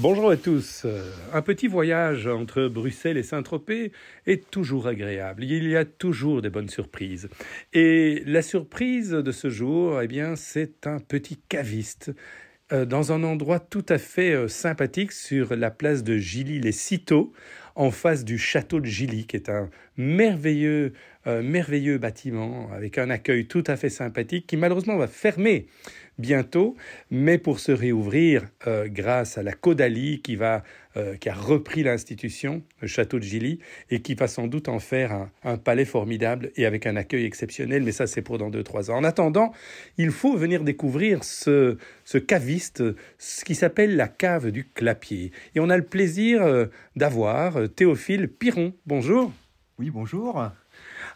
Bonjour à tous. Un petit voyage entre Bruxelles et Saint-Tropez est toujours agréable. Il y a toujours des bonnes surprises. Et la surprise de ce jour, eh bien, c'est un petit caviste euh, dans un endroit tout à fait euh, sympathique sur la place de Gilly-les-Citeaux, en face du château de Gilly, qui est un merveilleux, euh, merveilleux bâtiment avec un accueil tout à fait sympathique qui malheureusement va fermer bientôt, mais pour se réouvrir euh, grâce à la Caudalie qui, va, euh, qui a repris l'institution, le château de Gilly, et qui va sans doute en faire un, palais formidable et avec un accueil exceptionnel, mais ça c'est pour dans 2-3 ans. En attendant, il faut venir découvrir ce, ce caviste, ce qui s'appelle la cave du Clapier. Et on a le plaisir d'avoir Théophile Piron. Bonjour. Oui, bonjour.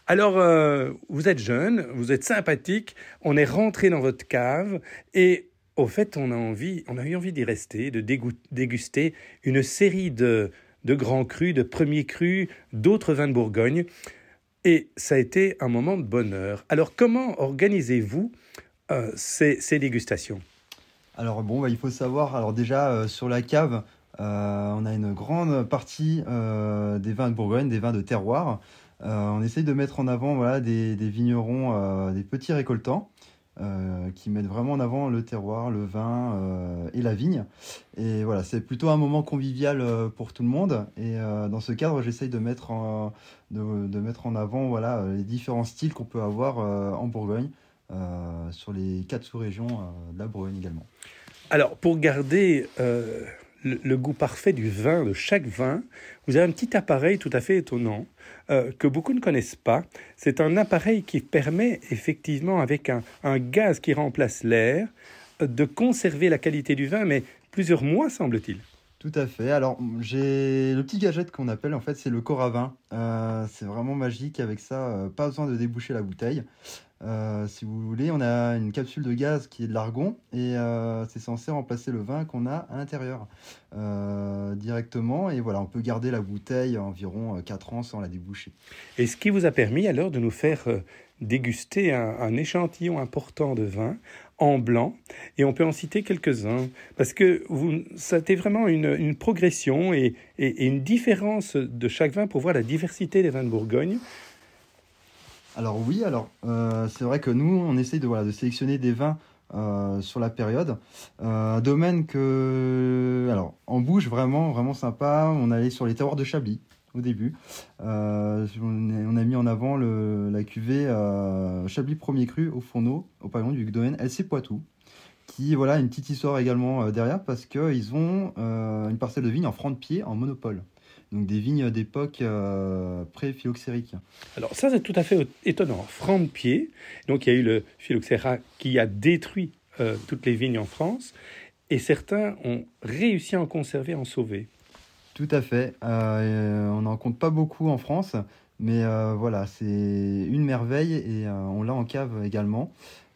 Alors, euh, vous êtes jeune, vous êtes sympathique, on est rentré dans votre cave et au fait, on a envie, on a eu envie d'y rester, de déguster une série de, de grands crus, de premiers crus, d'autres vins de Bourgogne. Et ça a été un moment de bonheur. Alors, comment organisez-vous euh, ces, ces, dégustations? Alors, bon, bah, il faut savoir, alors déjà, euh, sur la cave, on a une grande partie des vins de Bourgogne, des vins de terroir. Euh, on essaye de mettre en avant voilà, des, vignerons, euh, des petits récoltants. Euh, qui mettent vraiment en avant le terroir, le vin et la vigne. Et voilà, c'est plutôt un moment convivial pour tout le monde. Et dans ce cadre, j'essaye de mettre en, de, mettre en avant voilà, les différents styles qu'on peut avoir en Bourgogne, sur les quatre sous-régions de la Bourgogne également. Alors, pour garder le, goût parfait du vin, de chaque vin, vous avez un petit appareil tout à fait étonnant euh, que beaucoup ne connaissent pas. C'est un appareil qui permet effectivement, avec un, gaz qui remplace l'air, de conserver la qualité du vin, mais plusieurs mois, semble-t-il. Tout à fait. Alors, j'ai le petit gadget qu'on appelle, en fait, c'est le corps à vin. Euh, c'est vraiment magique. Avec ça, euh, pas besoin de déboucher la bouteille. Euh, si vous voulez, on a une capsule de gaz qui est de l'argon et euh, c'est censé remplacer le vin qu'on a à l'intérieur euh, directement. Et voilà, on peut garder la bouteille environ 4 ans sans la déboucher. Et ce qui vous a permis alors de nous faire déguster un, échantillon important de vin en blanc, et on peut en citer quelques-uns, parce que vous, ça a été vraiment une, progression et, et, une différence de chaque vin pour voir la diversité des vins de Bourgogne. Alors oui, alors euh, c'est vrai que nous, on essaye de, voilà, de sélectionner des vins euh, sur la période. Euh, domaine que, alors en bouche vraiment, vraiment sympa. On allait sur les terroirs de Chablis au début. on, a mis en avant la cuvée Chablis premier cru au fourneau, au pavillon du domaine LC Poitou qui voilà une petite histoire également derrière parce qu'ils ont une parcelle de vigne en franc de pied en monopole donc des vignes d'époque euh, pré-phylloxérique. Alors ça c'est tout à fait étonnant. Franc de pied, donc il y a eu le phylloxéra qui a détruit euh, toutes les vignes en France, et certains ont réussi à en conserver, à en sauver. Tout à fait. Euh, on n'en compte pas beaucoup en France, mais voilà, c'est une merveille et on l'a en cave également.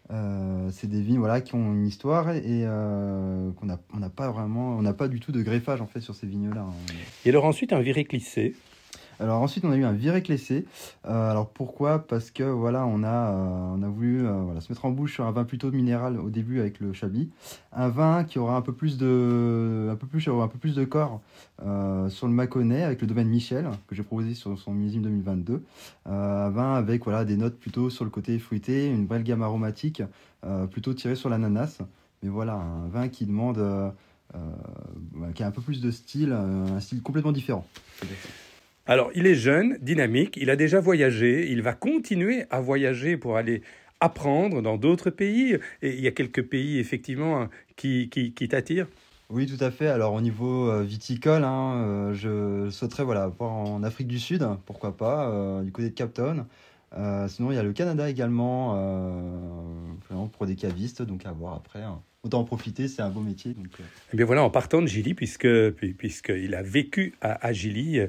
Euh, c'est des vignes voilà, qui ont une histoire et euh, qu'on n'a on pas vraiment, on n'a pas du tout de greffage en fait sur ces vignes-là. Hein. Et alors ensuite un viré clissé. Alors ensuite, on a eu un viré clessé. Euh, alors pourquoi? Parce que voilà, on a, euh, on a voulu euh, voilà, se mettre en bouche sur un vin plutôt minéral au début avec le Chablis. Un vin qui aura un peu plus de, un peu plus, un peu plus de corps sur le Mâconnais avec le domaine Michel que j'ai proposé sur son millésime 2022. un vin avec voilà, des notes plutôt sur le côté fruité, une belle gamme aromatique plutôt tirée sur l'ananas. Mais voilà, un vin qui demande... qui a un peu plus de style, un style complètement différent. Alors, il est jeune, dynamique, il a déjà voyagé, il va continuer à voyager pour aller apprendre dans d'autres pays. Et il y a quelques pays, effectivement, qui, qui, t'attirent? Oui, tout à fait. Alors, au niveau euh, viticole, hein, euh, je souhaiterais voilà, en Afrique du Sud, pourquoi pas, euh, du côté de Cap Town. sinon, il y a le Canada également, pour des cavistes, donc à voir après. Hein autant en profiter, c'est un beau métier. Donc, euh. Eh bien voilà, en partant de Gilly, puisque puisqu'il a vécu à, à Gilly, euh,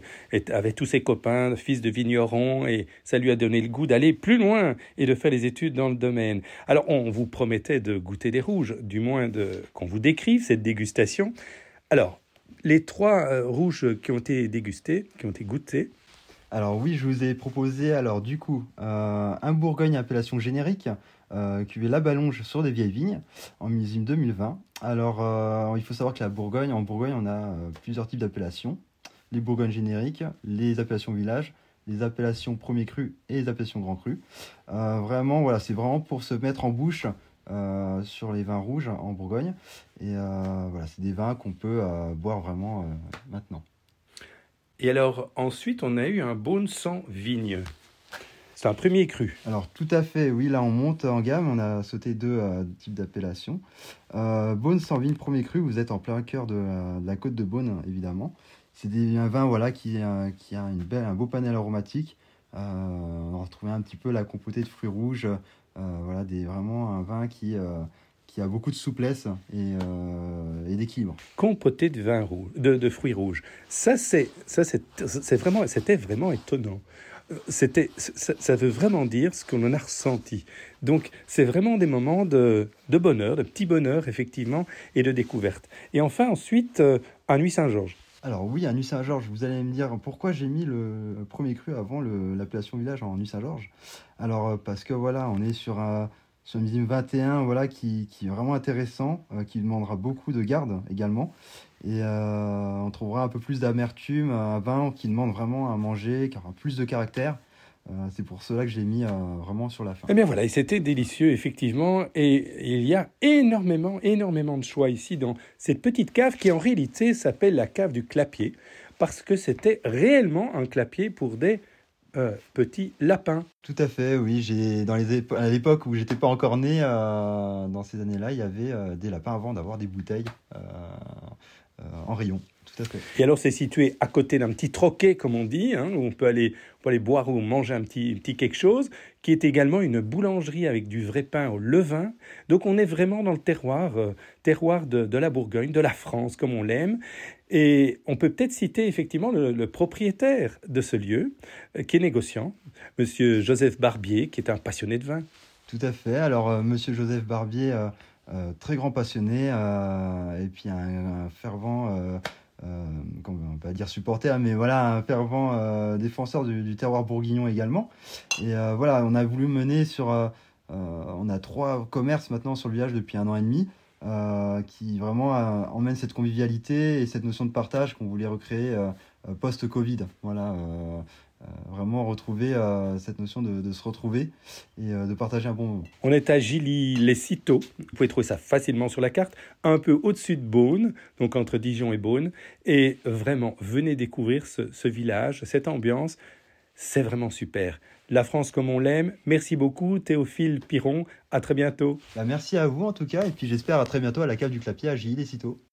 avec tous ses copains, fils de vignerons, et ça lui a donné le goût d'aller plus loin et de faire des études dans le domaine. Alors on vous promettait de goûter des rouges, du moins de qu'on vous décrive cette dégustation. Alors les trois euh, rouges qui ont été dégustés, qui ont été goûtés. Alors oui, je vous ai proposé alors du coup euh, un Bourgogne appellation générique, euh, cuvée La Ballonge sur des vieilles vignes en millésime 2020. Alors euh, il faut savoir que la Bourgogne, en Bourgogne, on a euh, plusieurs types d'appellations. Les Bourgognes génériques, les appellations village, les appellations premier cru et les appellations grand cru. Euh, vraiment, voilà, c'est vraiment pour se mettre en bouche euh, sur les vins rouges en Bourgogne. Et euh, voilà, c'est des vins qu'on peut euh, boire vraiment euh, maintenant. Et alors, ensuite, on a eu un Beaune sans vigne. C'est un premier cru. Alors tout à fait, oui, là on monte en gamme, on a sauté deux euh, types d'appellations. Euh, Beaune sans vigne premier cru, vous êtes en plein cœur de, la- de la côte de Beaune, évidemment. C'est un vin voilà, qui, euh, qui a une belle, un beau panel aromatique. Euh, on va retrouver un petit peu la compotée de fruits rouges. Euh, voilà, des, vraiment un vin qui, euh, qui a beaucoup de souplesse et, euh, et d'équilibre. Compoté de vin rouge, de, de fruits rouges. Ça, c'est, ça, c'est vraiment, c'était vraiment étonnant. C'était, ça, veut vraiment dire ce qu'on en a ressenti. Donc, c'est vraiment des moments de, de bonheur, de petit bonheur, effectivement, et de découverte. Et enfin, ensuite, euh, un Nuit Saint-Georges. Alors oui, à Nuit Saint-Georges, vous allez me dire pourquoi j'ai mis le premier cru avant l'appellation village en Nuit Saint-Georges. Alors euh, parce que voilà, on est sur un, sur un millésime 21 voilà, qui, est vraiment intéressant, euh, qui demandera beaucoup de garde également. Et euh, on trouvera un peu plus d'amertume, un vin qui demande vraiment à manger, qui aura plus de caractère. Euh, C'est pour cela que j'ai mis vraiment sur la fin. Eh bien voilà, et c'était délicieux, effectivement. Et il y a énormément, énormément de choix ici dans cette petite cave qui, en réalité, s'appelle la cave du clapier, parce que c'était réellement un clapier pour des euh, petits lapins. Tout à fait, oui. J'ai dans les épo- à l'époque où j'étais pas encore né, euh, dans ces années-là, il y avait euh, des lapins avant d'avoir des bouteilles en rayon. Tout à fait. Et alors, c'est situé à côté d'un petit troquet, comme on dit, hein, où on peut, aller, on peut aller boire ou manger un petit, petit quelque chose, qui est également une boulangerie avec du vrai pain au levain. Donc, on est vraiment dans le terroir, euh, terroir de, de la Bourgogne, de la France, comme on l'aime. Et on peut peut-être citer effectivement le, le propriétaire de ce lieu, euh, qui est négociant, Monsieur Joseph Barbier, qui est un passionné de vin. Tout à fait. Alors, euh, Monsieur Joseph Barbier, euh, très grand passionné, euh, et puis un, fervent, euh, euh, comment on va dire supporter, mais voilà, un fervent défenseur du, du terroir bourguignon également. Et voilà, on a voulu mener sur, on a trois commerces maintenant sur le village depuis un an et demi. qui vraiment emmènent cette convivialité et cette notion de partage qu'on voulait recréer post-Covid. Voilà, vraiment retrouver euh, cette notion de, de se retrouver et euh, de partager un bon moment. On est à Gilly-les-Citeaux. Vous pouvez trouver ça facilement sur la carte, un peu au-dessus de Beaune, donc entre Dijon et Beaune. Et vraiment, venez découvrir ce, ce village, cette ambiance. C'est vraiment super. La France comme on l'aime. Merci beaucoup, Théophile Piron. À très bientôt. Bah, merci à vous en tout cas, et puis j'espère à très bientôt à la cave du Clapier à Gilles et Citeaux.